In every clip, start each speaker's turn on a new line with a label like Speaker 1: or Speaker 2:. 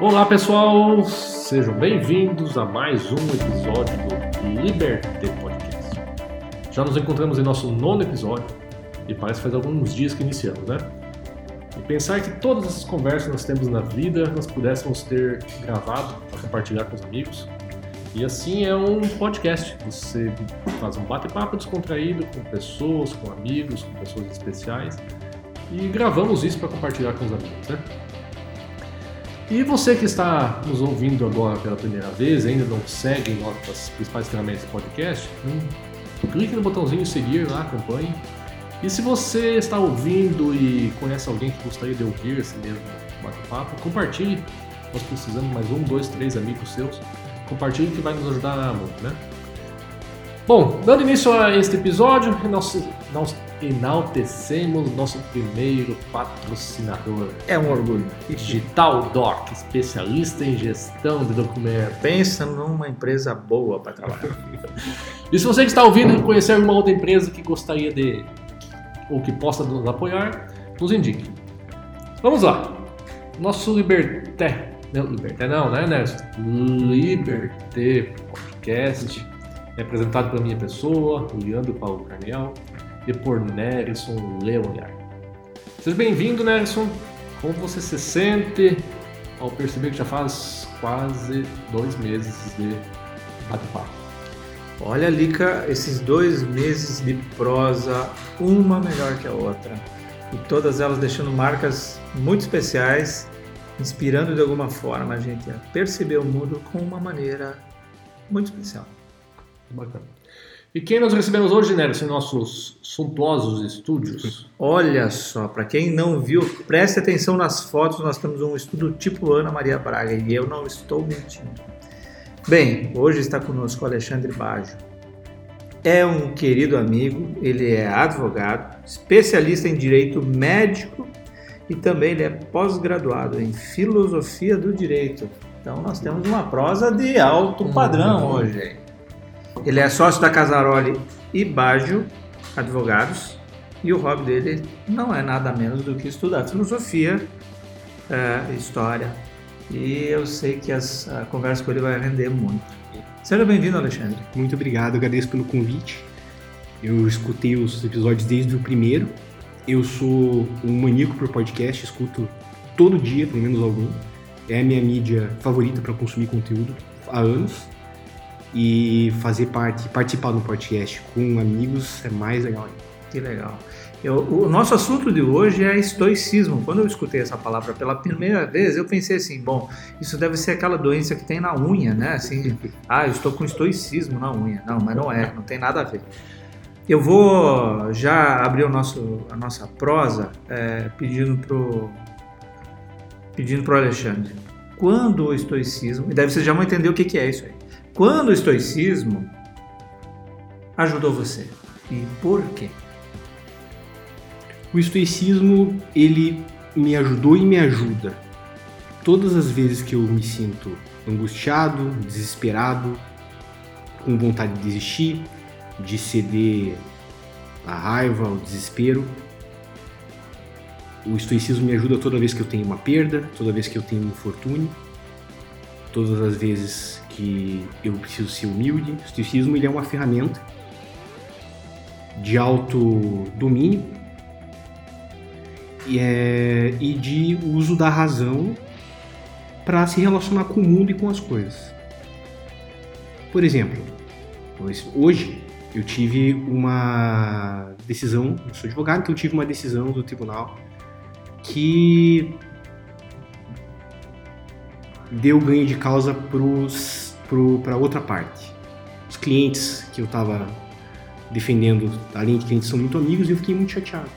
Speaker 1: Olá pessoal, sejam bem-vindos a mais um episódio do Liberté Podcast. Já nos encontramos em nosso nono episódio e parece que faz alguns dias que iniciamos, né? E pensar que todas essas conversas que nós temos na vida nós pudéssemos ter gravado para compartilhar com os amigos. E assim é um podcast. Você faz um bate-papo descontraído com pessoas, com amigos, com pessoas especiais e gravamos isso para compartilhar com os amigos, né? E você que está nos ouvindo agora pela primeira vez, ainda não segue nossas principais ferramentas de podcast, hum, clique no botãozinho seguir lá, acompanhe. E se você está ouvindo e conhece alguém que gostaria de ouvir esse mesmo bate-papo, compartilhe. Nós precisamos mais um, dois, três amigos seus. Compartilhe que vai nos ajudar muito, né? Bom, dando início a este episódio, nós, nós enaltecemos nosso primeiro patrocinador.
Speaker 2: É um orgulho.
Speaker 1: Digital Doc, especialista em gestão de documentos.
Speaker 2: Pensa numa empresa boa para trabalhar.
Speaker 1: e se você que está ouvindo e conhecer alguma outra empresa que gostaria de ou que possa nos apoiar, nos indique. Vamos lá. Nosso Liberté, não, Liberté não, né, Nelson? Liberté Podcast é apresentado pela minha pessoa, Leandro Paulo Carnial e por Nerison Leoniar. Seja bem-vindo, Nerison. Como você se sente ao perceber que já faz quase dois meses de bate-papo?
Speaker 2: Olha, Lica, esses dois meses de prosa, uma melhor que a outra, e todas elas deixando marcas muito especiais, inspirando de alguma forma a gente a perceber o mundo com uma maneira muito especial.
Speaker 1: Bacana. E quem nós recebemos hoje, Nelson, em nossos suntuosos estúdios?
Speaker 2: Olha só, para quem não viu, preste atenção nas fotos, nós temos um estudo tipo Ana Maria Braga e eu não estou mentindo. Bem, hoje está conosco o Alexandre Baggio. É um querido amigo, ele é advogado, especialista em direito médico e também ele é pós-graduado em filosofia do direito. Então nós temos uma prosa de alto padrão uhum. hoje. Ele é sócio da Casaroli e Baggio Advogados e o hobby dele não é nada menos do que estudar filosofia, é, história. E eu sei que as, a conversa com ele vai render muito. Seja bem-vindo, Alexandre.
Speaker 3: Muito obrigado, agradeço pelo convite. Eu escutei os episódios desde o primeiro. Eu sou um maníaco por podcast, escuto todo dia, pelo menos algum. É a minha mídia favorita para consumir conteúdo há anos e fazer parte, participar do podcast com amigos é mais legal ainda.
Speaker 2: Que legal. Eu, o nosso assunto de hoje é estoicismo. Quando eu escutei essa palavra pela primeira vez, eu pensei assim: bom, isso deve ser aquela doença que tem na unha, né? Assim, ah, eu estou com estoicismo na unha. Não, mas não é, não tem nada a ver. Eu vou já abrir o nosso, a nossa prosa é, pedindo pro pedindo pro Alexandre. Quando o estoicismo, e deve vocês já vão entender o que, que é isso aí. Quando o estoicismo ajudou você e por quê?
Speaker 3: O estoicismo ele me ajudou e me ajuda. Todas as vezes que eu me sinto angustiado, desesperado, com vontade de desistir, de ceder à raiva, ao desespero, o estoicismo me ajuda toda vez que eu tenho uma perda, toda vez que eu tenho um infortúnio, todas as vezes que eu preciso ser humilde. O estoicismo ele é uma ferramenta de autodomínio e, é, e de uso da razão para se relacionar com o mundo e com as coisas. Por exemplo, hoje eu tive uma decisão, eu sou advogado, então eu tive uma decisão do tribunal que deu ganho de causa para outra parte. Os clientes que eu estava defendendo, além de clientes, são muito amigos e eu fiquei muito chateado.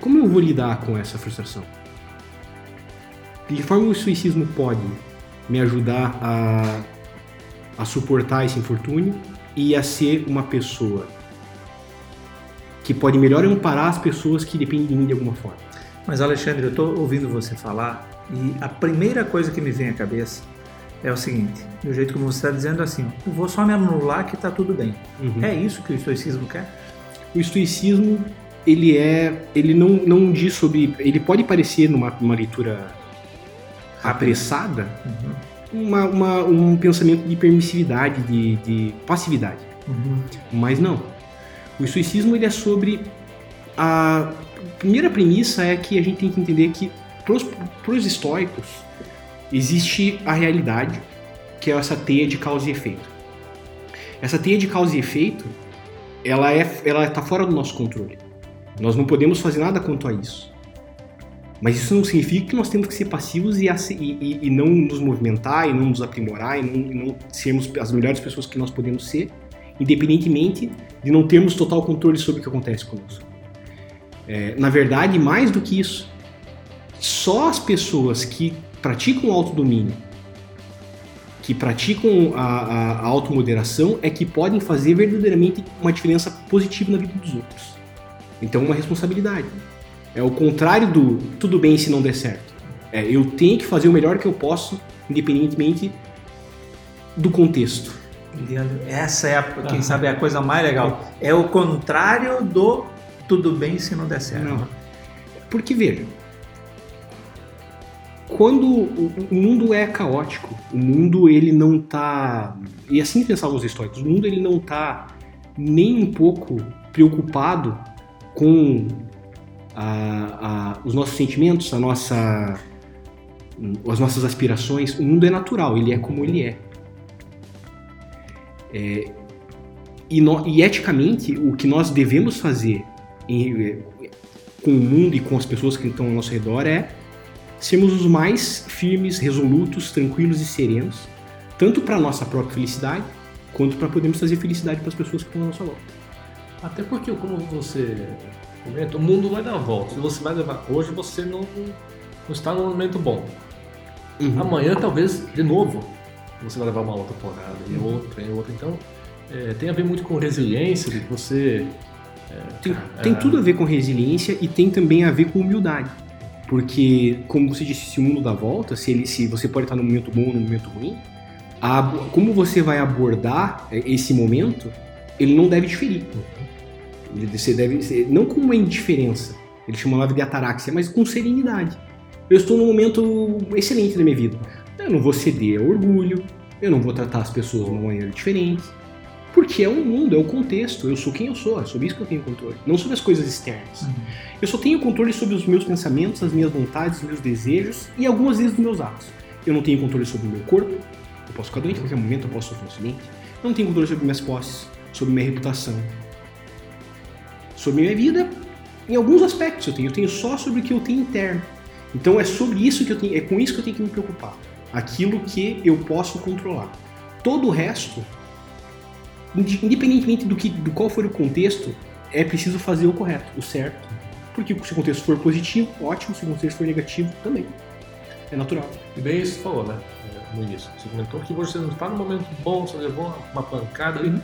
Speaker 3: Como eu vou lidar com essa frustração? De que forma o suicismo pode me ajudar a, a suportar esse infortúnio e a ser uma pessoa que pode melhor amparar as pessoas que dependem de mim de alguma forma?
Speaker 2: Mas Alexandre, eu estou ouvindo você falar e a primeira coisa que me vem à cabeça é o seguinte: do jeito como você está dizendo, assim, eu vou só me anular que está tudo bem. Uhum. É isso que o estoicismo quer?
Speaker 3: O estoicismo ele é, ele não, não diz sobre, ele pode parecer numa, numa leitura apressada,
Speaker 2: Uhum.
Speaker 3: uma, uma- um pensamento de permissividade, de, de passividade.
Speaker 2: Uhum.
Speaker 3: Mas não. O estoicismo ele é sobre a primeira premissa é que a gente tem que entender que para os estoicos existe a realidade, que é essa teia de causa e efeito. Essa teia de causa e efeito, ela é ela está fora do nosso controle. Nós não podemos fazer nada quanto a isso. Mas isso não significa que nós temos que ser passivos e, e- e não nos movimentar, e não nos aprimorar, e não, e não sermos as melhores pessoas que nós podemos ser, independentemente de não termos total controle sobre o que acontece conosco. É, na verdade, mais do que isso, só as pessoas que praticam o autodomínio, que praticam a, a, a automoderação, é que podem fazer verdadeiramente uma diferença positiva na vida dos outros. Então, é uma responsabilidade. É o contrário do tudo bem se não der certo. É, eu tenho que fazer o melhor que eu posso, independentemente do contexto.
Speaker 2: Leandro, Essa é, a, quem
Speaker 1: Ah.
Speaker 2: sabe, é a coisa mais legal. É o contrário do tudo bem se não der certo.
Speaker 3: Não. Porque, veja, quando o mundo é caótico, o mundo ele não tá. E assim pensavam os históricos, o mundo ele não tá nem um pouco preocupado com a- a- os nossos sentimentos, a nossa, as nossas aspirações. O mundo é natural, ele é como ele é. É, e, no- e eticamente, o que nós devemos fazer em- com o mundo e com as pessoas que estão ao nosso redor é sermos os mais firmes, resolutos, tranquilos e serenos, tanto para nossa própria felicidade, quanto para podermos trazer felicidade para as pessoas que estão à nossa volta.
Speaker 1: Até porque, como você comenta, o mundo vai dar voltas. E você vai levar. Hoje você não, não está num momento bom. Amanhã, talvez, de novo, você vai levar uma outra porrada, e outra, e outra. Então, é, tem a ver muito com resiliência, de você.
Speaker 3: Tem,
Speaker 1: É.
Speaker 3: tem tudo a ver com resiliência e tem também a ver com humildade. Porque, como você disse, se o mundo dá volta, se, ele, se você pode estar num momento bom ou num momento ruim, a- como você vai abordar esse momento, ele não deve diferir. Você deve não com uma indiferença, ele chamava de ataraxia, mas com serenidade. Eu estou num momento excelente da minha vida. Eu não vou ceder ao orgulho, eu não vou tratar as pessoas de uma maneira diferente. Porque é o mundo, é o contexto. Eu sou quem eu sou, é sobre isso que eu tenho controle. Não sobre as coisas externas.
Speaker 2: Uhum.
Speaker 3: Eu só tenho controle sobre os meus pensamentos, as minhas vontades, os meus desejos e algumas vezes os meus atos. Eu não tenho controle sobre o meu corpo. Eu posso ficar doente a qualquer momento, eu posso sofrer um acidente. Eu não tenho controle sobre minhas posses, sobre minha reputação. Sobre minha vida, em alguns aspectos eu tenho. Eu tenho só sobre o que eu tenho interno. Então é sobre isso que eu tenho, é com isso que eu tenho que me preocupar. Aquilo que eu posso controlar. Todo o resto, independentemente do que, do qual for o contexto, é preciso fazer o correto, o certo. Porque se o contexto for positivo, ótimo. Se o contexto for negativo, também. É natural.
Speaker 1: E bem isso falou, né? é, No início. Você comentou que você não está num momento bom, você levou uma pancada ali.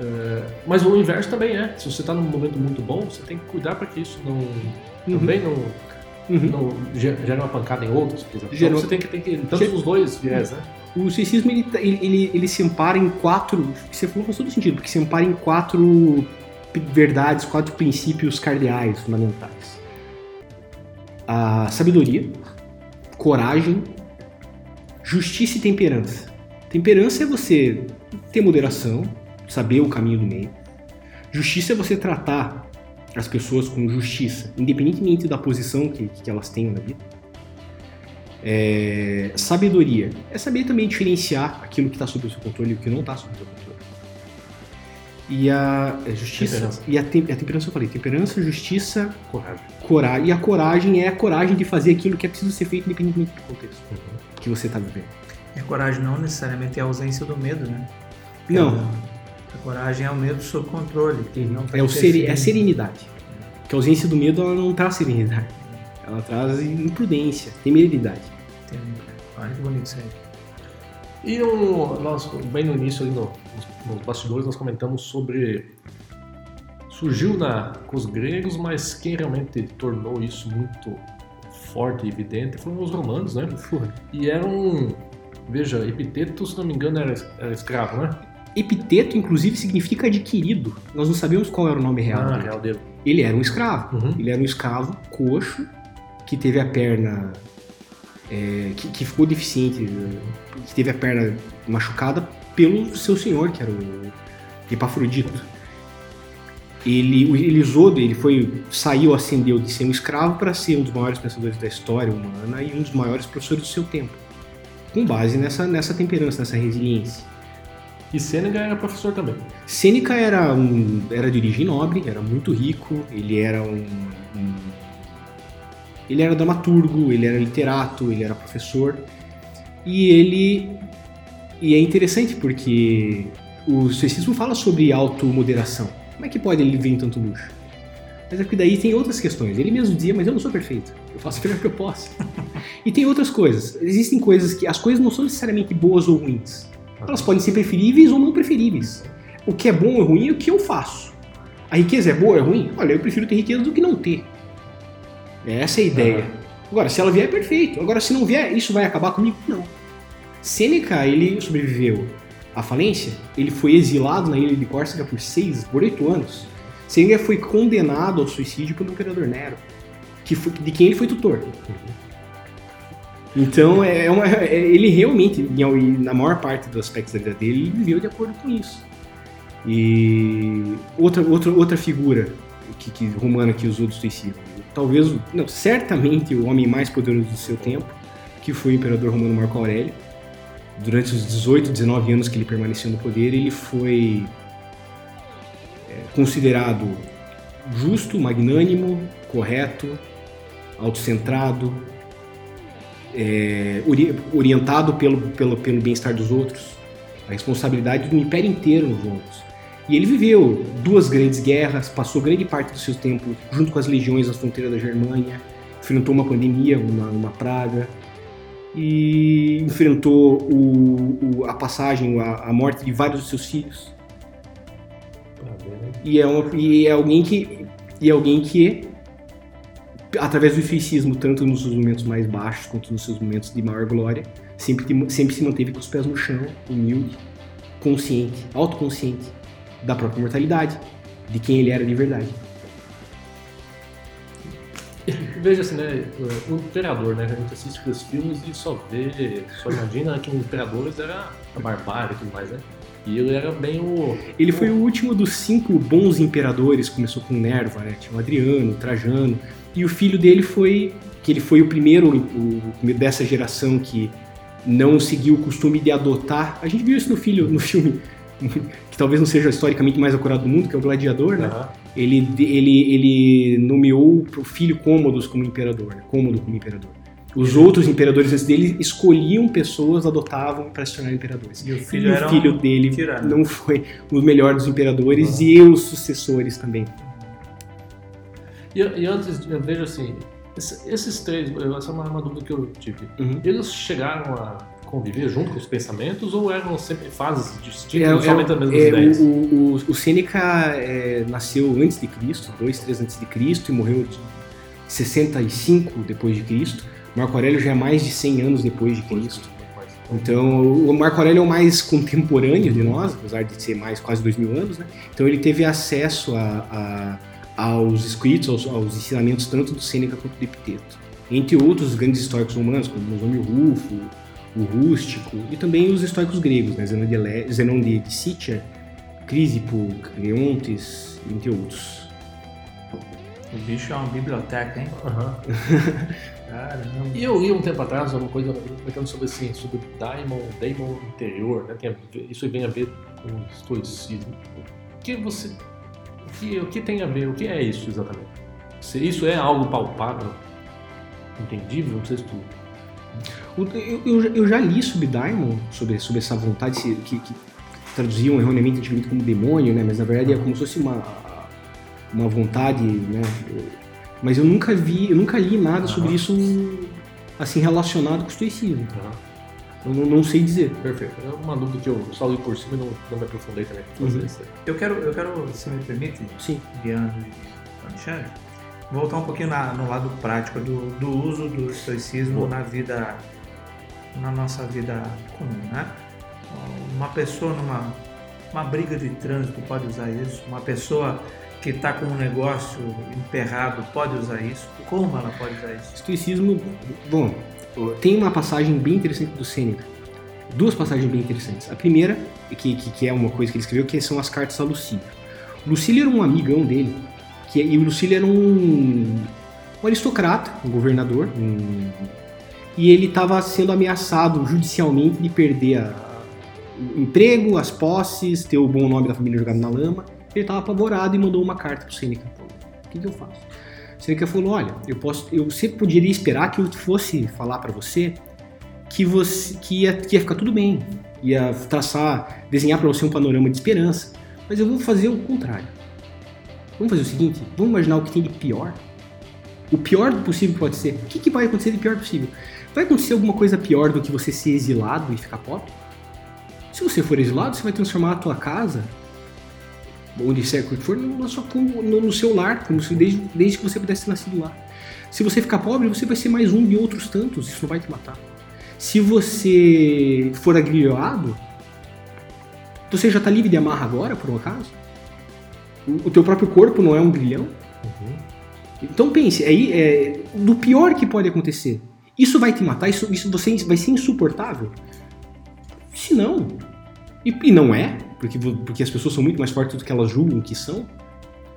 Speaker 1: É, mas o inverso também é. Se você está num momento muito bom, você tem que cuidar para que isso não também não,
Speaker 3: Uhum.
Speaker 1: não ge- gere uma pancada em outros. Por exemplo. Então você tem que que. Tanto os dois viés, né?
Speaker 3: O ceticismo tá- ele, ele, ele se ampara em quatro. Você falou faz todo sentido, porque se ampara em quatro verdades, quatro princípios cardeais fundamentais: a sabedoria, coragem, justiça e temperança. Temperança é você ter moderação, saber o caminho do meio. Justiça é você tratar as pessoas com justiça, independentemente da posição que, que elas tenham na vida. É, sabedoria é saber também diferenciar aquilo que está sob o seu controle e o que não está sob o seu controle. E a é, justiça
Speaker 1: Temperança.
Speaker 3: e a, tem, a temperança eu falei, temperança, justiça,
Speaker 1: Coragem.
Speaker 3: coragem. E a coragem é a coragem de fazer aquilo que é preciso ser feito independentemente do contexto que você está vivendo.
Speaker 2: E a coragem não necessariamente é a ausência do medo, né?
Speaker 3: Não.
Speaker 2: A coragem é o medo sob controle. que não tá
Speaker 3: É, o seri, é a serenidade. Porque a ausência do medo ela não traz serenidade. Ela traz imprudência, temeridade.
Speaker 2: Bonito isso aí.
Speaker 1: E nós, bem no início, ali no, nos, nos bastidores, nós comentamos sobre. Surgiu na, com os gregos, mas quem realmente tornou isso muito forte e evidente foram os romanos, né? E eram. Veja, Epiteto, se não me engano, era, era escravo, né?
Speaker 3: Epiteto, inclusive, significa adquirido. Nós não sabemos qual era o nome real.
Speaker 1: Ah,
Speaker 3: dele.
Speaker 1: real dele.
Speaker 3: Ele era um escravo.
Speaker 1: Uhum.
Speaker 3: Ele era um escravo coxo que teve a perna é, que, que ficou deficiente, que teve a perna machucada pelo seu senhor, que era o Epafrodito. Ele, o Elisodo, ele foi, saiu, ascendeu de ser um escravo para ser um dos maiores pensadores da história humana e um dos maiores professores do seu tempo, com base nessa, nessa temperança, nessa resiliência.
Speaker 1: E Sêneca era professor também.
Speaker 3: Sêneca era, um, era de origem nobre, era muito rico, ele era um, um, ele era dramaturgo, ele era literato, ele era professor. E ele e é interessante porque o estoicismo fala sobre automoderação. Como é que pode ele viver em tanto luxo? Mas é que daí tem outras questões. Ele mesmo dizia, mas eu não sou perfeito. Eu faço o melhor que eu posso. e tem outras coisas. Existem coisas que as coisas não são necessariamente boas ou ruins. Elas podem ser preferíveis ou não preferíveis. O que é bom ou ruim é o que eu faço. A riqueza é boa ou é ruim? Olha, eu prefiro ter riqueza do que não ter. Essa é a ideia. Agora, se ela vier, é perfeito. Agora, se não vier, isso vai acabar comigo? Não. Sêneca, ele sobreviveu à falência. Ele foi exilado na ilha de Córcega por seis, por oito anos. Sêneca foi condenado ao suicídio pelo imperador Nero, que foi, de quem ele foi tutor. Então, é uma, é, ele realmente, na maior parte dos aspectos da vida dele, ele viveu de acordo com isso. E outra, outra, outra figura que, que romana que usou do suicídio, talvez, não, certamente o homem mais poderoso do seu tempo, que foi o imperador romano Marco Aurélio. Durante os 18, 19 anos que ele permaneceu no poder, ele foi é, considerado justo, magnânimo, correto, autocentrado, é, orientado pelo, pelo, pelo bem-estar dos outros, a responsabilidade do império inteiro nos ombros. E ele viveu duas grandes guerras, passou grande parte do seu tempo junto com as legiões na fronteira da Germânia, enfrentou uma pandemia, uma, uma praga, e enfrentou o, o, a passagem, a, a, morte de vários dos seus filhos. E é, uma, e é alguém que e é alguém que através do suicismo, tanto nos seus momentos mais baixos quanto nos seus momentos de maior glória, sempre, sempre se manteve com os pés no chão, humilde, consciente, autoconsciente da própria mortalidade, de quem ele era de verdade.
Speaker 1: Veja assim, né? O imperador, né? A gente assiste os filmes e só vê, só imagina que o imperador era a barbárie e tudo mais, né? E ele era bem o.
Speaker 3: Ele foi o último dos cinco bons imperadores, começou com Nerva, né? Tinha o Adriano, o Trajano, e o filho dele foi. que ele foi o primeiro o, dessa geração que não seguiu o costume de adotar. A gente viu isso no, filho, no filme, que talvez não seja historicamente mais acurado do mundo, que é o Gladiador, né? Uhum. Ele, ele, ele nomeou o filho Cômodos como imperador, né? Cômodo como imperador. Os outros imperadores antes dele escolhiam pessoas, adotavam para se tornar imperadores.
Speaker 2: E o filho,
Speaker 3: e o filho
Speaker 2: um
Speaker 3: dele
Speaker 2: tirano.
Speaker 3: não foi o melhor dos imperadores uhum. e os sucessores também.
Speaker 1: E, e antes, eu vejo assim, esses três, essa é uma, uma dúvida que eu tive. Uhum. Eles chegaram a conviver junto com os pensamentos ou eram sempre fases distintas, é, somente é, as mesmas é, ideias?
Speaker 3: O, o, o Sêneca é, nasceu antes de Cristo, 2, 3 antes de Cristo, e morreu de 65 depois de Cristo. Marco Aurélio já é mais de 100 anos depois de Cristo. Então, o Marco Aurélio é o mais contemporâneo de nós, apesar de ser mais quase dois mil anos, né? Então ele teve acesso a, a, aos escritos, aos, aos, ensinamentos tanto do Sêneca quanto do Epiteto. Entre outros grandes históricos romanos, como Musônio Rufo, o Rústico, e também os históricos gregos, né? Zenon de, Zenon de, de Cítia, Crisipo, Creontes, entre outros.
Speaker 2: O bicho é uma biblioteca, hein?
Speaker 1: Uhum. Caramba. E eu li um tempo atrás uma coisa comentando sobre assim, sobre daimon, daimon interior, né? Tem, isso vem a ver com o estoicismo. O que você. O que, o que tem a ver? O que é isso exatamente? Se isso é algo palpável, entendível, não sei se tu.
Speaker 3: Eu, eu, eu já li sobre Daimon, sobre, sobre essa vontade que, que traduziam erroneamente antigamente como demônio, né? Mas na verdade é como se fosse uma, uma vontade, né? Mas eu nunca vi, eu nunca li nada sobre isso assim relacionado com o estoicismo. Eu não, não, sei dizer.
Speaker 1: Perfeito. É uma dúvida que eu só li por cima e não, não me aprofundei também. Uhum.
Speaker 2: Eu quero, eu quero, se me permite,
Speaker 3: Sim.
Speaker 2: Guiando e Alexandre, voltar um pouquinho na, no lado prático do, do uso do estoicismo na vida, na nossa vida comum, né? Uma pessoa numa uma briga de trânsito pode usar isso, uma pessoa que está com um negócio emperrado pode usar isso? Como ela pode usar isso?
Speaker 3: Estoicismo, bom, tem uma passagem bem interessante do Sêneca. Duas passagens bem interessantes. A primeira, que, que, que é uma coisa que ele escreveu, que são as cartas a Lucílio. Lucílio era um amigão dele, que, e o Lucílio era um, um aristocrata, um governador, um, e ele estava sendo ameaçado judicialmente de perder a, o emprego, as posses, ter o bom nome da família jogado na lama. Ele estava apavorado e mandou uma carta para o Sêneca. O que, que eu faço? Seneca falou: Olha, eu posso, eu sempre poderia esperar que eu fosse falar para você que você que ia, que ia ficar tudo bem, ia traçar, desenhar para você um panorama de esperança, mas eu vou fazer o contrário. Vamos fazer o seguinte: vamos imaginar o que tem de pior. O pior possível que pode ser. O que, que vai acontecer de pior possível? Vai acontecer alguma coisa pior do que você ser exilado e ficar pobre? Se você for exilado, você vai transformar a tua casa onde quer que for, no, no, no, seu lar, como se desde, desde que você pudesse ter nascido lá. Se você ficar pobre, você vai ser mais um de outros tantos, isso não vai te matar. Se você for agrilhoado, você já está livre de amarra agora, por um acaso? O, teu próprio corpo não é um grilhão? Uhum. Então pense, aí é, do pior que pode acontecer. Isso vai te matar? Isso, isso você vai ser insuportável? Se não, e, e não é, porque, porque as pessoas são muito mais fortes do que elas julgam que são.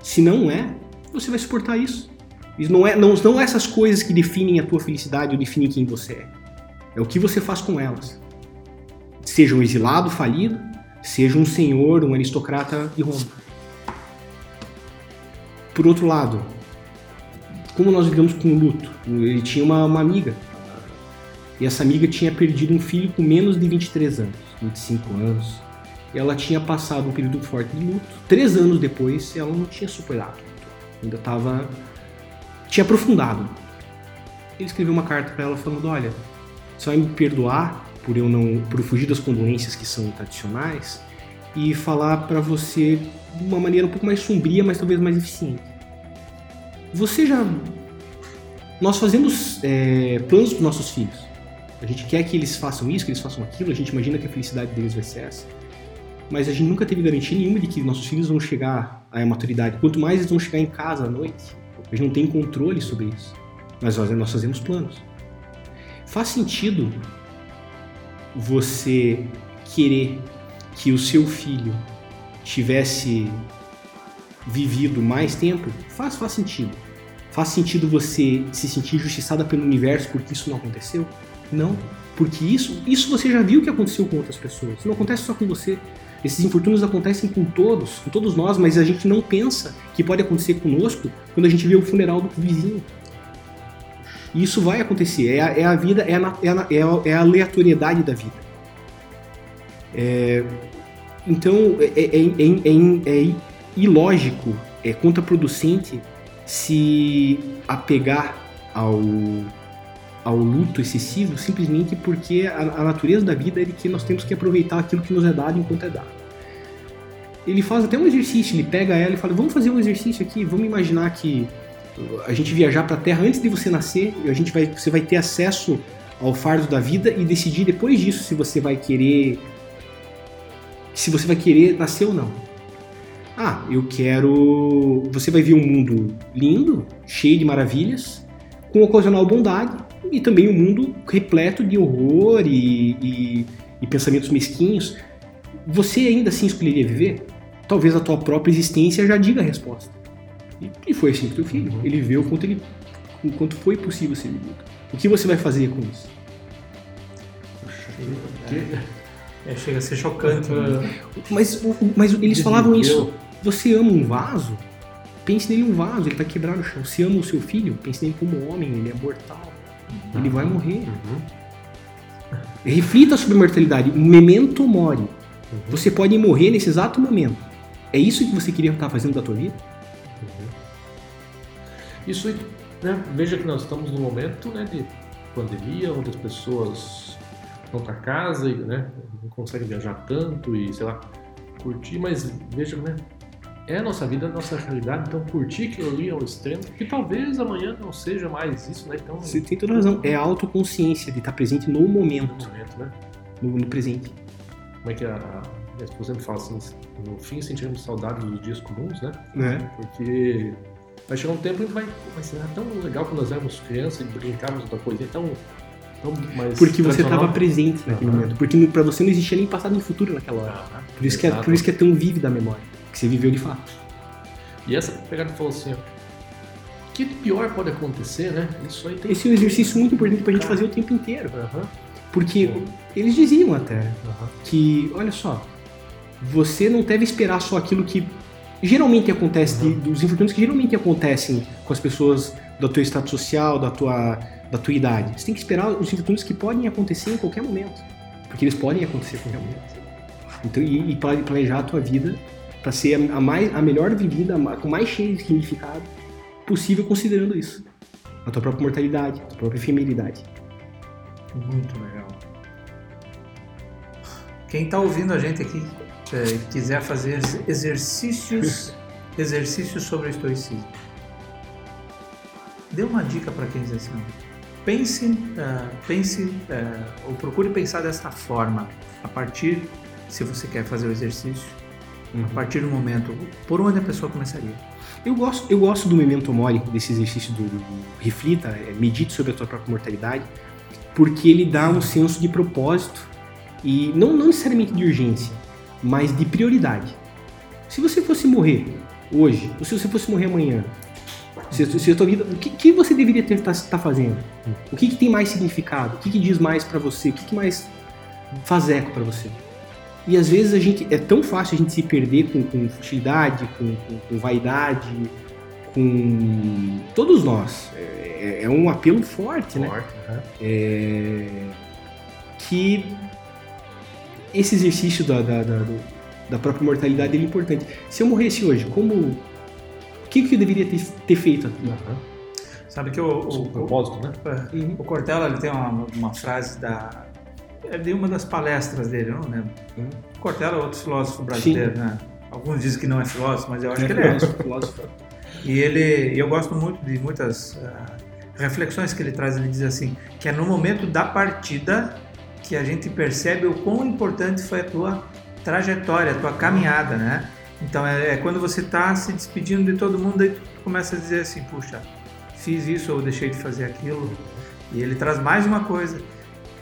Speaker 3: Se não é, você vai suportar isso. Isso não é, não são essas coisas que definem a tua felicidade ou definem quem você é. É o que você faz com elas. Seja um exilado falido, seja um senhor, um aristocrata de Roma. Por outro lado, como nós lidamos com o luto? Ele tinha uma, uma amiga. E essa amiga tinha perdido um filho com menos de 23 anos. 25 anos. Ela tinha passado um período forte de luto. Três anos depois, ela não tinha superado. Ainda estava. tinha aprofundado. Ele escreveu uma carta para ela falando: Olha, você vai me perdoar por eu não. por fugir das condolências que são tradicionais e falar para você de uma maneira um pouco mais sombria, mas talvez mais eficiente. Você já. Nós fazemos é, planos para nossos filhos. A gente quer que eles façam isso, que eles façam aquilo, a gente imagina que a felicidade deles vai ser essa. Mas a gente nunca teve garantia nenhuma de que nossos filhos vão chegar à maturidade. Quanto mais eles vão chegar em casa à noite, a gente não tem controle sobre isso. Mas nós, nós fazemos planos. Faz sentido você querer que o seu filho tivesse vivido mais tempo? Faz, faz sentido. Faz sentido você se sentir injustiçada pelo universo porque isso não aconteceu? Não, porque isso, isso você já viu que aconteceu com outras pessoas. Não acontece só com você. Esses infortúnios acontecem com todos, com todos nós, mas a gente não pensa que pode acontecer conosco quando a gente vê o funeral do vizinho. E isso vai acontecer. É a, é a vida, é a, é, a, é a, aleatoriedade da vida. É, então, é, é, é, é ilógico, é contraproducente se apegar ao ao luto excessivo simplesmente porque a, a, natureza da vida é de que nós temos que aproveitar aquilo que nos é dado enquanto é dado. Ele faz até um exercício, ele pega ela e fala: Vamos fazer um exercício aqui, vamos imaginar que a gente viajar para a Terra antes de você nascer, a gente vai, você vai ter acesso ao fardo da vida e decidir depois disso se você vai querer se você vai querer nascer ou não. Ah, eu quero. Você vai ver um mundo lindo, cheio de maravilhas, com ocasional bondade, e também um mundo repleto de horror e, e, e pensamentos mesquinhos. Você ainda assim escolheria viver? Talvez a tua própria existência já diga a resposta. E, e foi assim com o teu filho. Uhum. Ele viu o quanto, ele, o quanto foi possível ser vivido. O que você vai fazer com isso?
Speaker 2: É, é, chega a ser chocante. Né?
Speaker 3: Mas, mas eles falavam isso. Você ama um vaso? Pense nele um vaso, ele vai quebrar no chão. Se ama o seu filho, pense nele como homem, ele é mortal. Ele vai morrer. Uhum. Reflita sobre a mortalidade. Memento mori. Uhum. Você pode morrer nesse exato momento. É isso que você queria estar fazendo da tua vida? Uhum.
Speaker 1: Isso, né, veja que nós estamos num momento né, de pandemia, onde as pessoas para casa e né, não conseguem viajar tanto e, sei lá, curtir, mas veja, né, é a nossa vida, a nossa realidade, então curtir aquilo ali ao extremo, que talvez amanhã não seja mais isso, né? Então,
Speaker 3: Você tem toda razão, é a autoconsciência de estar presente no momento. No
Speaker 1: momento, né?
Speaker 3: No, no presente.
Speaker 1: Como é que a, a minha esposa sempre fala assim, no fim sentirmos saudade dos dias comuns, né?
Speaker 3: É.
Speaker 1: Porque vai chegar um tempo em que vai, vai ser tão legal quando nós éramos crianças e brincávamos da coisa tão, Não
Speaker 3: Porque você estava presente naquele
Speaker 1: Aham.
Speaker 3: momento. Porque para você não existia nem passado nem futuro naquela hora.
Speaker 1: Ah,
Speaker 3: Por isso, que é, por isso que é tão vívida a memória. Que você viveu de fato.
Speaker 1: E essa pegada falou assim, ó, o que pior pode acontecer, né? Isso aí tem
Speaker 3: Esse é um exercício muito importante pra gente
Speaker 1: Cara.
Speaker 3: fazer o tempo inteiro.
Speaker 1: Aham,
Speaker 3: Porque eles diziam até que, olha só, você não deve esperar só aquilo que geralmente acontece, de- dos infortúnios que geralmente acontecem com as pessoas do teu estado social, da tua, da tua idade. Você tem que esperar os infortúnios que podem acontecer em qualquer momento. Porque eles podem acontecer em qualquer momento. Então, e, e pla- planejar a tua vida para ser a, mais, a melhor vivida, a com mais cheio de significado possível, considerando isso. A tua própria mortalidade, a tua própria efemeridade.
Speaker 2: Muito legal. Quem está ouvindo a gente aqui eh, quiser fazer exercícios, exercícios sobre o estoicismo, dê uma dica para quem diz assim: pense, ah, pense ah, ou procure pensar dessa forma a partir, se você quer fazer o exercício, a partir do momento, por onde a pessoa começaria?
Speaker 3: Eu gosto, eu gosto do Memento Mori, desse exercício do, do- do reflita, é, medite sobre a tua própria mortalidade, porque ele dá um senso de propósito e não, não necessariamente de urgência, mas de prioridade. Se você fosse morrer hoje, ou se você fosse morrer amanhã, se, se a tua vida, o que, que você deveria ter tá, tá fazendo? O que, que tem mais significado? O que, que diz mais pra você? O que, que mais faz eco pra você? E às vezes a gente é tão fácil a gente se perder com, com futilidade, com, com- com vaidade, com todos nós. É, é um apelo forte, né?
Speaker 1: Forte, aham.
Speaker 3: É, que esse exercício da, da, da, da própria mortalidade é importante. Se eu morresse hoje, como que, que eu deveria ter, ter feito?
Speaker 1: Aham.
Speaker 2: Sabe que o,
Speaker 1: O
Speaker 2: o,
Speaker 1: propósito, né?
Speaker 2: É,
Speaker 3: Uhum.
Speaker 2: O Cortella ele tem uma, uma frase da. É de uma das palestras dele, não lembro.
Speaker 3: Uhum.
Speaker 2: Cortella é outro filósofo brasileiro, né? Alguns dizem que não é filósofo, mas eu acho que ele é.
Speaker 3: filósofo, filósofo.
Speaker 2: E ele, eu gosto muito de muitas ah, reflexões que ele traz. Ele diz assim: que é no momento da partida que a gente percebe o quão importante foi a tua trajetória, a tua caminhada, né? Então é, é quando você está se despedindo de todo mundo, aí tu começa a dizer assim: puxa, fiz isso ou deixei de fazer aquilo. E ele traz mais uma coisa: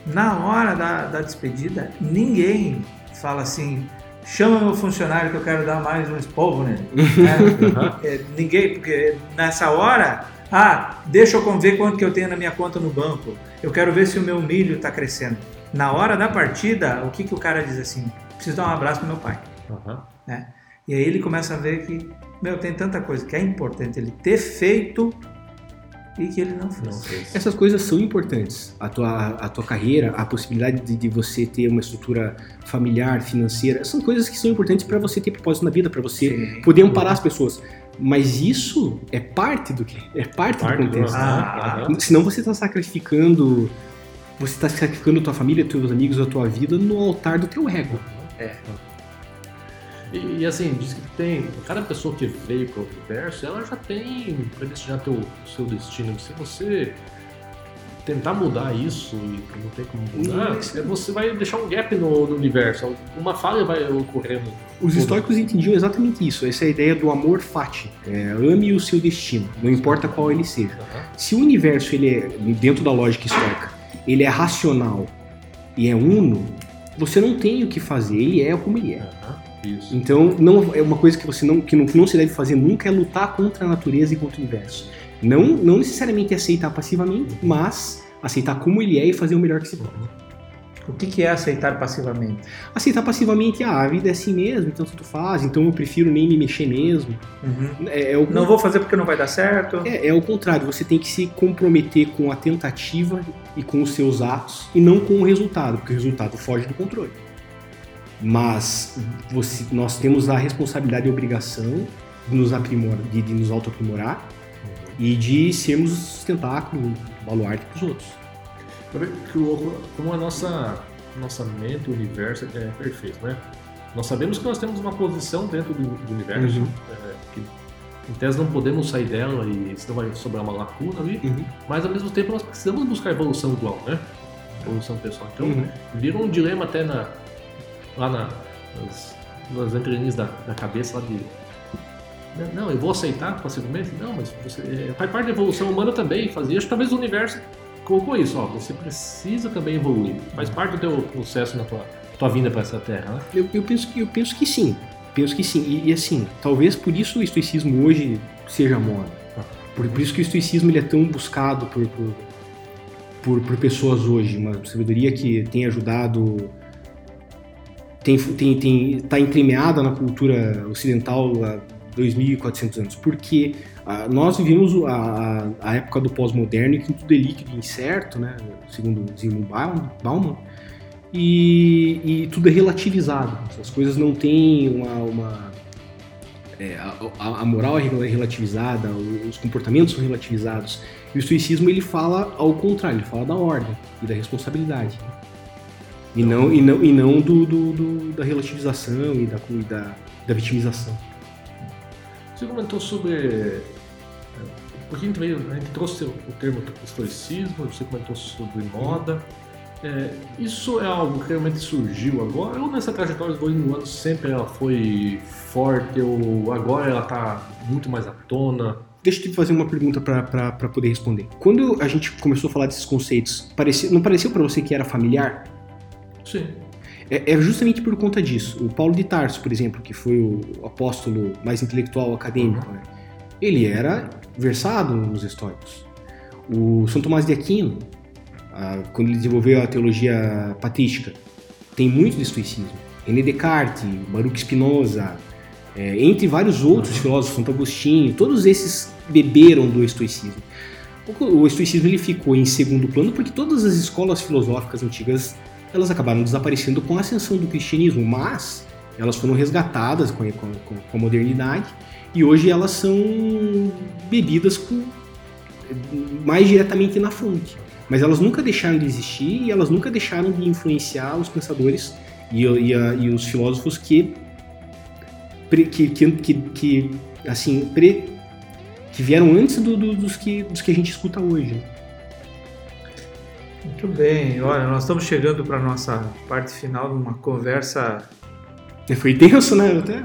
Speaker 2: na hora da, da despedida, ninguém fala assim. Chama meu funcionário que eu quero dar mais um esporro nele. né?
Speaker 1: Aham.
Speaker 2: É, ninguém, porque nessa hora, ah, deixa eu ver quanto que eu tenho na minha conta no banco. Eu quero ver se o meu milho está crescendo. Na hora da partida, o que, que o cara diz assim? Preciso dar um abraço pro meu pai. Né? E aí ele começa a ver que, meu, tem tanta coisa que é importante ele ter feito e que ele não fez.
Speaker 1: Não fez.
Speaker 3: Essas coisas são importantes. A tua, a tua carreira, a possibilidade de, de você ter uma estrutura familiar, financeira, são coisas que são importantes para você ter propósito na vida, para você
Speaker 2: Sim.
Speaker 3: poder amparar as pessoas. Mas isso é parte do que? É parte,
Speaker 1: Parte
Speaker 3: do
Speaker 1: do-
Speaker 3: contexto.
Speaker 2: Ah,
Speaker 1: aham.
Speaker 3: Senão você está sacrificando. Você está sacrificando tua família, teus amigos, a tua vida no altar do teu ego.
Speaker 1: E, e, assim, diz que tem. Cada pessoa que veio para o universo, ela já tem predestinado teu, o seu destino. Se você tentar mudar isso e não tem como mudar,
Speaker 3: Isso.
Speaker 1: é, você vai deixar um gap no, no universo. Uma falha vai ocorrer no.
Speaker 3: Os estoicos entendiam exatamente isso, essa é a ideia do amor fati. É, ame o seu destino, não importa qual ele seja.
Speaker 1: Aham.
Speaker 3: Se o universo, ele é, dentro da lógica estoica, ele é racional e é uno, você não tem o que fazer, ele é como ele é.
Speaker 1: Aham. Isso.
Speaker 3: Então, não é uma coisa que você não que não, não se deve fazer nunca é lutar contra a natureza e contra o universo. Não, não necessariamente aceitar passivamente, mas aceitar como ele é e fazer o melhor que se pode.
Speaker 2: O que, que é aceitar passivamente?
Speaker 3: Aceitar passivamente, ah, a vida é assim mesmo, então tanto faz, então eu prefiro nem me mexer mesmo. É, é o,
Speaker 2: Não vou fazer porque não vai dar certo.
Speaker 3: é, é o contrário, você tem que se comprometer com a tentativa e com os seus atos e não com o resultado, porque o resultado foge do controle. Mas você- nós temos a responsabilidade e a obrigação de nos, aprimor, de, de nos auto-aprimorar e de sermos o sustentáculo, o baluarte para os outros.
Speaker 1: Como a nossa, nossa mente, o universo é perfeito, né? Nós sabemos que nós temos uma posição dentro do, do universo,
Speaker 3: Uhum.
Speaker 1: é, que em tese não podemos sair dela e senão vai sobrar uma lacuna ali,
Speaker 3: Uhum.
Speaker 1: mas ao mesmo tempo nós precisamos buscar evolução igual, né? Evolução pessoal. Então,
Speaker 3: Uhum.
Speaker 1: vira um dilema até na, lá na, nas, nas entrelinhas da, da cabeça lá de. Não, eu vou aceitar passivamente? Não, mas você, é, faz parte da evolução humana também, fazer. Acho que talvez o universo colocou isso, ó, você precisa também evoluir. Faz parte do teu processo na tua, tua vinda para essa terra, né?
Speaker 3: Eu, eu, penso que, eu penso que sim. Penso que sim. E, e, assim, talvez por isso o estoicismo hoje seja moda. Por, por isso que o estoicismo ele é tão buscado por, por, por, por pessoas hoje. Uma sabedoria que tem ajudado tem, tem, tem, tá entremeada na cultura ocidental há 2.400 anos. Porque ah, nós vivemos a, a, época do pós-moderno, que tudo é líquido e incerto, né, segundo Zygmunt Bauman, e, e, tudo é relativizado. As coisas não têm uma. uma é, a, a, moral é relativizada, os comportamentos são relativizados. E o estoicismo ele fala ao contrário, ele fala da ordem e da responsabilidade. E não, e não, e não do, do, do da relativização e da, da, da vitimização.
Speaker 1: Você comentou sobre porque a gente, veio, a gente trouxe o termo estoicismo, você comentou sobre moda. É, isso é algo que realmente surgiu agora ou nessa trajetória dos dois anos sempre ela foi forte ou agora ela está muito mais à tona?
Speaker 3: Deixa eu te fazer uma pergunta para poder responder. Quando a gente começou a falar desses conceitos, parecia, não pareceu para você que era familiar?
Speaker 1: Sim.
Speaker 3: É, é, justamente por conta disso. O Paulo de Tarso, por exemplo, que foi o apóstolo mais intelectual acadêmico, uhum. né? ele era versado nos estoicos. O São Tomás de Aquino, quando ele desenvolveu a teologia patrística, tem muito de estoicismo. René Descartes, Baruch Spinoza, é, entre vários outros filósofos, Santo Agostinho, todos esses beberam do estoicismo. O estoicismo ele ficou em segundo plano porque todas as escolas filosóficas antigas elas acabaram desaparecendo com a ascensão do cristianismo, mas elas foram resgatadas com, com, com a modernidade e hoje elas são bebidas com, mais diretamente na fonte. Mas elas nunca deixaram de existir e elas nunca deixaram de influenciar os pensadores e, e, a, e os filósofos que, que, que, que, que assim, pre, que vieram antes do, do, dos, que, dos que a gente escuta hoje.
Speaker 2: Muito bem, olha, nós estamos chegando para a nossa parte final de uma conversa
Speaker 3: foi tenso, né? Até...
Speaker 2: É,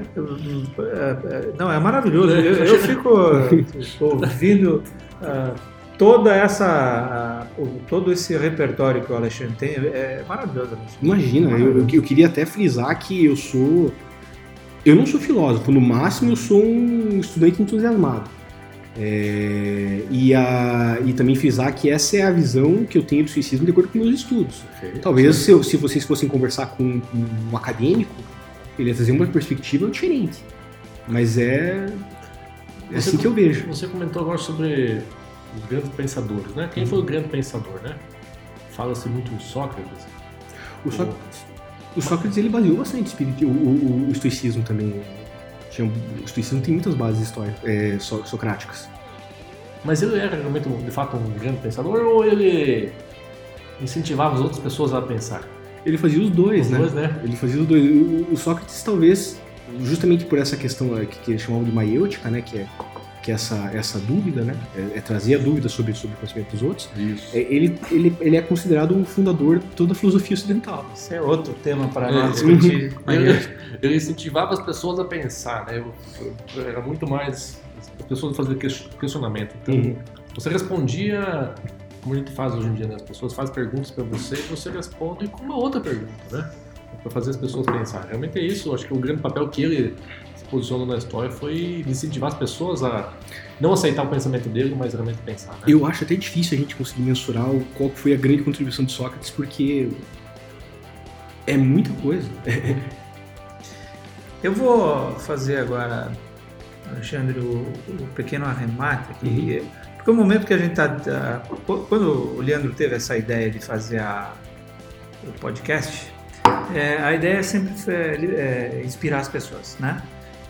Speaker 2: é, não, é maravilhoso. Eu, eu fico ouvindo uh, toda essa, uh, todo esse repertório que o Alexandre tem. É maravilhoso.
Speaker 3: Imagina, maravilhoso. Eu, eu queria até frisar que eu sou. Eu não sou filósofo, no máximo eu sou um estudante entusiasmado. É, e, a, e também frisar que essa é a visão que eu tenho do suicídio de acordo com meus estudos. Perfeito. Talvez se, se, vocês fossem conversar com um acadêmico, ele ia trazer uma perspectiva diferente. Mas é, é assim que eu vejo.
Speaker 1: Você comentou agora sobre os grandes pensadores, né? Quem foi o grande pensador, né? Fala-se muito do Sócrates.
Speaker 3: O, Só... o Sócrates ele baseou bastante o, o, o estoicismo também. Tinha, o estoicismo tem muitas bases históricas, é, so, socráticas.
Speaker 1: Mas ele era realmente, de fato, um grande pensador ou ele incentivava as outras pessoas a pensar?
Speaker 3: Ele fazia os dois,
Speaker 1: os
Speaker 3: né?
Speaker 1: Dois, né?
Speaker 3: Ele fazia os dois. O, Sócrates talvez, justamente por essa questão que, que eles chamavam de maiêutica, né? Que é, que é essa, essa dúvida, né? É, é trazer a dúvida sobre, sobre o conhecimento dos outros.
Speaker 1: Isso.
Speaker 3: É, ele, ele, ele é considerado o fundador de toda a filosofia ocidental.
Speaker 2: Isso é outro tema para nós discutir.
Speaker 1: ele, ele incentivava as pessoas a pensar, né? Era muito mais as pessoas fazer questionamento. Então, uhum. você respondia como a gente faz hoje em dia, né? As pessoas fazem perguntas para você e você responde com uma outra pergunta, né? Para fazer as pessoas pensar. Realmente é isso. Acho que o grande papel que ele posicionou na história foi incentivar as pessoas a não aceitar o pensamento dele, mas realmente pensar. Né?
Speaker 3: Eu acho até difícil a gente conseguir mensurar qual foi a grande contribuição de Sócrates, porque é muita coisa.
Speaker 2: Eu vou fazer agora, Alexandre, o, o pequeno arremate aqui. Uhum porque o momento que a gente está. Tá, quando o Leandro teve essa ideia de fazer a, o podcast, é, a ideia é sempre é, inspirar as pessoas, né?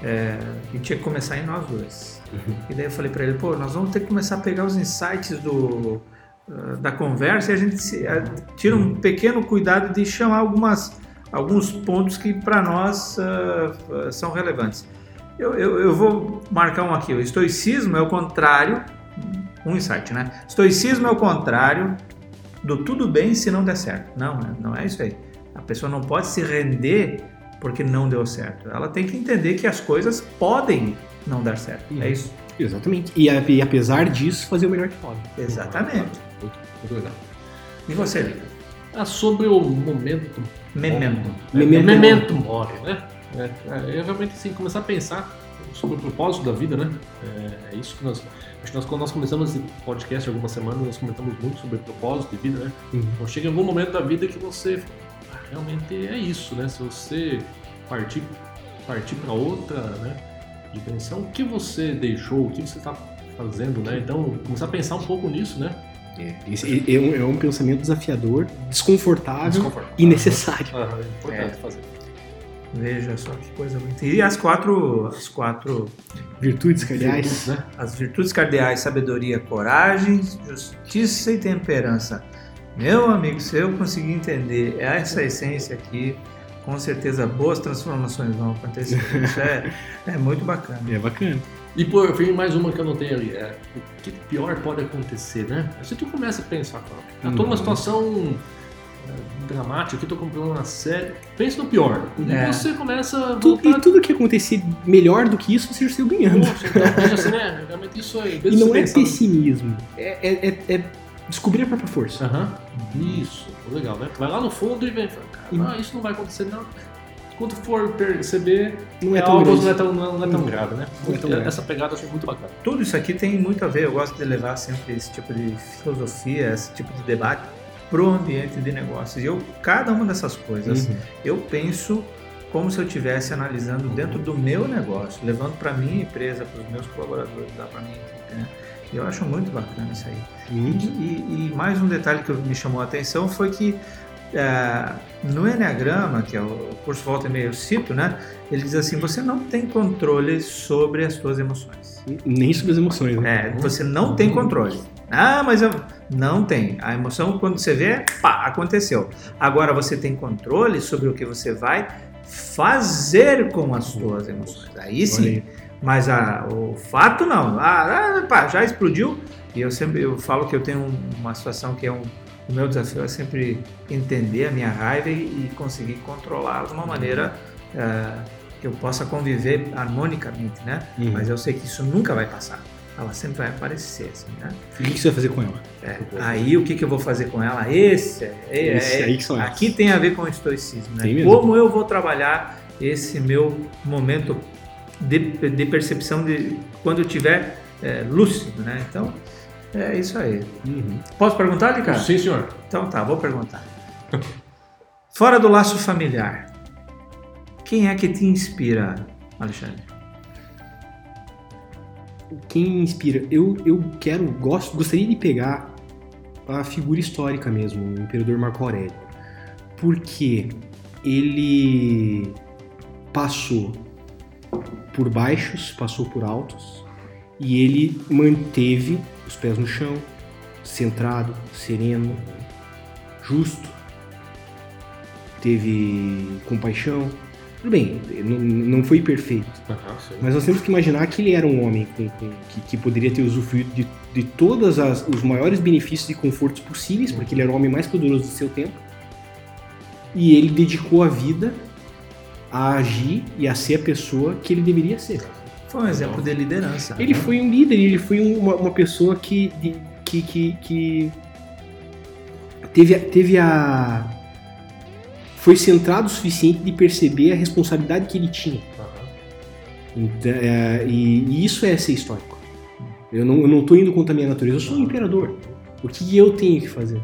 Speaker 2: É, e tinha que começar em nós dois. Uhum. E daí eu falei para ele, pô, nós vamos ter que começar a pegar os insights do, uh, da conversa e a gente se, tira um pequeno cuidado de chamar algumas, alguns pontos que para nós uh, são relevantes. Eu, eu, eu vou marcar um aqui. O estoicismo é o contrário um insight, né? Estoicismo é o contrário do tudo bem se não der certo. Não, né? não é isso aí. A pessoa não pode se render porque não deu certo. Ela tem que entender que as coisas podem não dar certo. É isso.
Speaker 3: Exatamente. E, e apesar disso, fazer o melhor que pode.
Speaker 2: Exatamente.
Speaker 1: Muito, muito legal.
Speaker 2: E você, Lica?
Speaker 1: Ah, sobre o momento.
Speaker 2: Memento.
Speaker 3: Memento
Speaker 1: Memento mori, né? É, é, eu realmente assim, começar a pensar sobre o propósito da vida, né? É, é isso que nós. Acho que nós, quando nós começamos esse podcast algumas semanas, nós comentamos muito sobre propósito de vida, né?
Speaker 3: Uhum.
Speaker 1: Então chega algum momento da vida que você realmente é isso, né? Se você partir partir para outra, né? Dimensão, o que você deixou, o que você está fazendo, né? Então começar a pensar um pouco nisso, né?
Speaker 3: É, esse é, um, é um pensamento desafiador, desconfortável
Speaker 1: Desconfortável.
Speaker 3: e necessário.
Speaker 1: Ah, é importante
Speaker 2: É.
Speaker 1: fazer.
Speaker 2: Veja só que coisa bonita. E as quatro, as quatro,
Speaker 3: Virtudes cardeais.
Speaker 1: Virtudes, né?
Speaker 2: as virtudes cardeais, sabedoria, coragem, justiça e temperança. Meu amigo, se eu conseguir entender essa essência aqui, com certeza boas transformações vão acontecer. Isso é, é muito bacana.
Speaker 3: É bacana.
Speaker 1: E por fim, mais uma que eu anotei ali. É, o que pior pode acontecer, né? Se tu começa a pensar, eu tô numa
Speaker 3: Uhum.
Speaker 1: situação é, dramática, aqui tô com um problema sério, pensa no pior. E
Speaker 2: É.
Speaker 1: você começa a
Speaker 3: Tudo,
Speaker 1: voltar...
Speaker 3: e tudo que acontecer melhor do que isso, você já saiu ganhando.
Speaker 1: Poxa, então, assim, né? Realmente isso aí.
Speaker 3: E não é pessimismo, é, é- é- é descobrir a própria força.
Speaker 1: Aham. Isso, legal, né? Vai lá no fundo e vem, fala, cara,
Speaker 3: Uhum.
Speaker 1: ah, isso não vai acontecer, não. Quando for perceber,
Speaker 3: Não é
Speaker 1: é
Speaker 3: tão
Speaker 1: algo não é tão, não é- é tão grave, né?
Speaker 3: Não é grave.
Speaker 1: Essa pegada eu achei muito bacana.
Speaker 2: Tudo isso aqui tem muito a ver, eu gosto de levar sempre esse tipo de filosofia, esse tipo de debate pro ambiente de negócios. E eu, cada uma dessas coisas,
Speaker 3: Uhum.
Speaker 2: eu penso como se eu estivesse analisando dentro do meu negócio, levando para minha empresa, para os meus colaboradores, lá para minha equipe, né? E eu acho muito bacana isso aí. E,
Speaker 3: Muito.
Speaker 2: e- e mais um detalhe que me chamou a atenção foi que é, no Enneagrama, que é o curso Volta e Meia eu cito, né? Ele diz assim, você não tem controle sobre as suas emoções.
Speaker 3: Nem sobre as emoções, né?
Speaker 2: É, você não tem controle. Ah, mas eu... não tem. A emoção, quando você vê, pá, aconteceu. Agora você tem controle sobre o que você vai fazer com as suas emoções. Aí sim.
Speaker 3: aí.
Speaker 2: Mas a- o fato não. Ah, pá, já explodiu. E eu sempre eu falo que eu tenho um- uma situação que é um. O meu desafio é sempre entender a minha raiva e, e conseguir controlá-la de uma maneira ah, que eu possa conviver harmonicamente, né?
Speaker 3: Uhum.
Speaker 2: Mas eu sei que isso nunca vai passar. Ela sempre vai aparecer, assim, né?
Speaker 3: O que você vai fazer com ela?
Speaker 2: É, Aí o que, que eu vou fazer com ela? Esse, é, é-
Speaker 3: Esse aí que são
Speaker 2: aqui
Speaker 3: elas.
Speaker 2: tem a ver com o estoicismo, né? Como eu vou trabalhar esse meu momento de, de percepção de quando eu estiver é, lúcido, né? Então é isso aí.
Speaker 3: Uhum.
Speaker 2: Posso perguntar, Ricardo?
Speaker 1: Sim, senhor.
Speaker 2: Então tá, vou perguntar. Fora do laço familiar, quem é que te inspira, Alexandre?
Speaker 3: Quem inspira? Eu, eu quero, gosto, gostaria de pegar a figura histórica mesmo, o imperador Marco Aurélio. Porque ele passou por baixos, passou por altos, e ele manteve os pés no chão, centrado, sereno, justo, teve compaixão. Tudo bem, não, foi perfeito,
Speaker 1: sim.
Speaker 3: mas nós temos que imaginar que ele era um homem com- com- que, que poderia ter usufruído de, de todos os maiores benefícios e confortos possíveis, porque ele era o homem mais poderoso do seu tempo. E ele dedicou a vida a agir e a ser a pessoa que ele deveria ser.
Speaker 2: Foi um exemplo de liderança.
Speaker 3: Ele
Speaker 2: né?
Speaker 3: foi um líder, ele foi um- uma, uma pessoa que, que, que, que teve, a- teve a. Foi centrado o suficiente de perceber a responsabilidade que ele tinha. Então, é, e, e isso é ser histórico. Eu não, eu não tô indo contra a minha natureza, eu sou um imperador. O que eu tenho que fazer?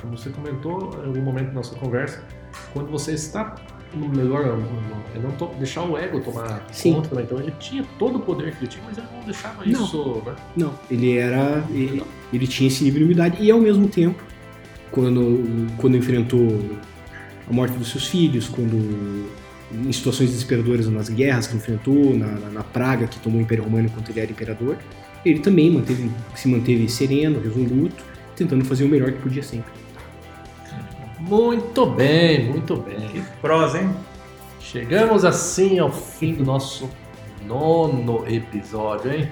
Speaker 1: Como você comentou em algum momento da nossa conversa, quando você está no melhor ângulo, eu não to- deixar o ego tomar
Speaker 3: Sim.
Speaker 1: conta também. Então ele tinha todo o poder que ele tinha, mas ele não deixava
Speaker 3: Não.
Speaker 1: isso, né?
Speaker 3: Não, ele era. Ele, ele tinha esse nível de humildade e ao mesmo tempo, quando, quando enfrentou a morte dos seus filhos, quando em situações desesperadoras nas guerras que enfrentou, na, na, na praga que tomou o Império Romano enquanto ele era imperador, ele também manteve, se manteve sereno, resoluto, tentando fazer o melhor que podia sempre.
Speaker 1: Muito bem, muito bem.
Speaker 2: Prosa, hein?
Speaker 1: Chegamos assim ao fim do nosso nono episódio, hein?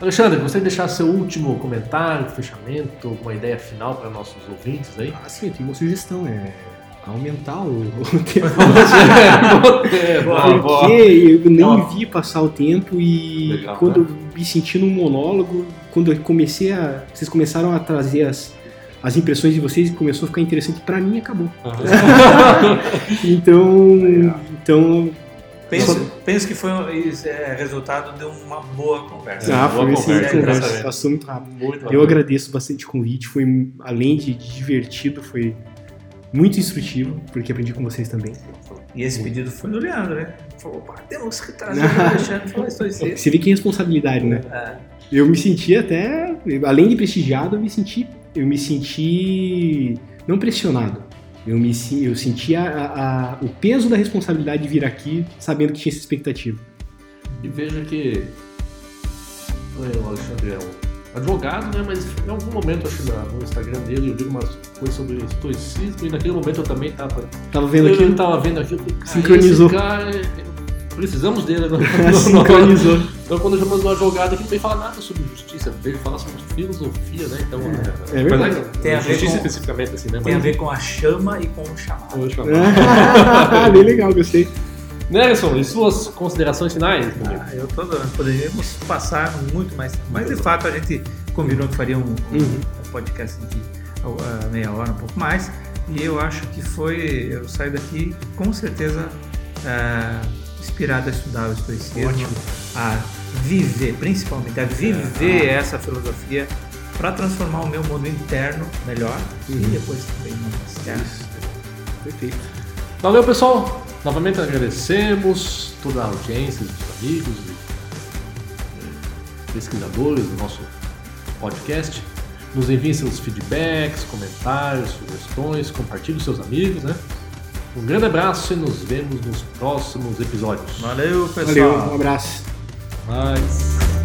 Speaker 1: Alexandre, gostaria de deixar seu último comentário, fechamento, uma ideia final para nossos ouvintes aí?
Speaker 3: Ah, sim, eu tenho uma sugestão. É, aumentar o, o tempo.
Speaker 1: É, boa, boa.
Speaker 3: Porque eu nem
Speaker 1: Ó.
Speaker 3: vi passar o tempo e
Speaker 1: Legal,
Speaker 3: quando
Speaker 1: né?
Speaker 3: eu me senti num monólogo, quando eu comecei a. Vocês começaram a trazer as, as impressões de vocês e começou a ficar interessante, pra mim acabou. Então. Então.
Speaker 2: Penso,
Speaker 3: Só-
Speaker 2: penso que foi um- é resultado de uma boa conversa.
Speaker 3: Ah, foi assim,
Speaker 1: conversa,
Speaker 3: conversa, passou muito rápido.
Speaker 1: Muito
Speaker 3: Eu
Speaker 1: bacana.
Speaker 3: agradeço bastante o convite, foi além de divertido, foi muito instrutivo, porque aprendi com vocês também.
Speaker 2: E esse pedido foi do Leandro, né? Falou, "Pá, temos que trazer o Alexandre falar isso.
Speaker 3: Você vê que é responsabilidade, né?
Speaker 2: É.
Speaker 3: Eu me senti até, além de prestigiado, eu me senti, eu me senti não pressionado. Eu me eu senti a- a- o peso da responsabilidade de vir aqui, sabendo que tinha essa expectativa.
Speaker 1: E veja que o Alexandre é um advogado, né? Mas em algum momento, acho que no Instagram dele, eu vi umas coisas sobre estoicismo e naquele momento eu também estava
Speaker 3: Tava vendo
Speaker 1: eu
Speaker 3: aqui,
Speaker 1: tava vendo aquilo, cara,
Speaker 3: Sincronizou.
Speaker 1: cara, é- precisamos dele agora.
Speaker 3: sincronizou.
Speaker 1: Então quando eu chamamos um advogado aqui, não veio falar nada sobre justiça, veio falar sobre filosofia, né? Então,
Speaker 3: É verdade.
Speaker 1: apesar que
Speaker 2: Tem a ver
Speaker 1: justiça
Speaker 2: com-
Speaker 1: especificamente, assim, né?
Speaker 2: Tem a
Speaker 1: Mas-
Speaker 2: ver com a chama e com o chamado.
Speaker 1: Te falar.
Speaker 3: Ah, bem legal, gostei.
Speaker 1: Nelson, e suas considerações finais?
Speaker 2: Ah, eu tô dando. Poderíamos passar muito mais tempo. Mas de fato a gente combinou que faria um, um-
Speaker 3: Uhum.
Speaker 2: um podcast de ah, meia hora, um pouco mais. E eu acho que foi. Eu saio daqui com certeza ah, inspirado a estudar o estoicismo,
Speaker 3: Ótimo.
Speaker 2: a viver, principalmente, a viver essa filosofia para transformar o meu mundo interno melhor e
Speaker 3: Uhum.
Speaker 2: depois também mundo externo.
Speaker 3: Perfeito.
Speaker 1: Valeu, pessoal. Novamente agradecemos toda a audiência dos amigos e pesquisadores do nosso podcast. Nos enviem seus feedbacks, comentários, sugestões, compartilhe com seus amigos, né? Um grande abraço e nos vemos nos próximos episódios.
Speaker 2: Valeu, pessoal.
Speaker 3: Valeu, um abraço.
Speaker 1: Mais.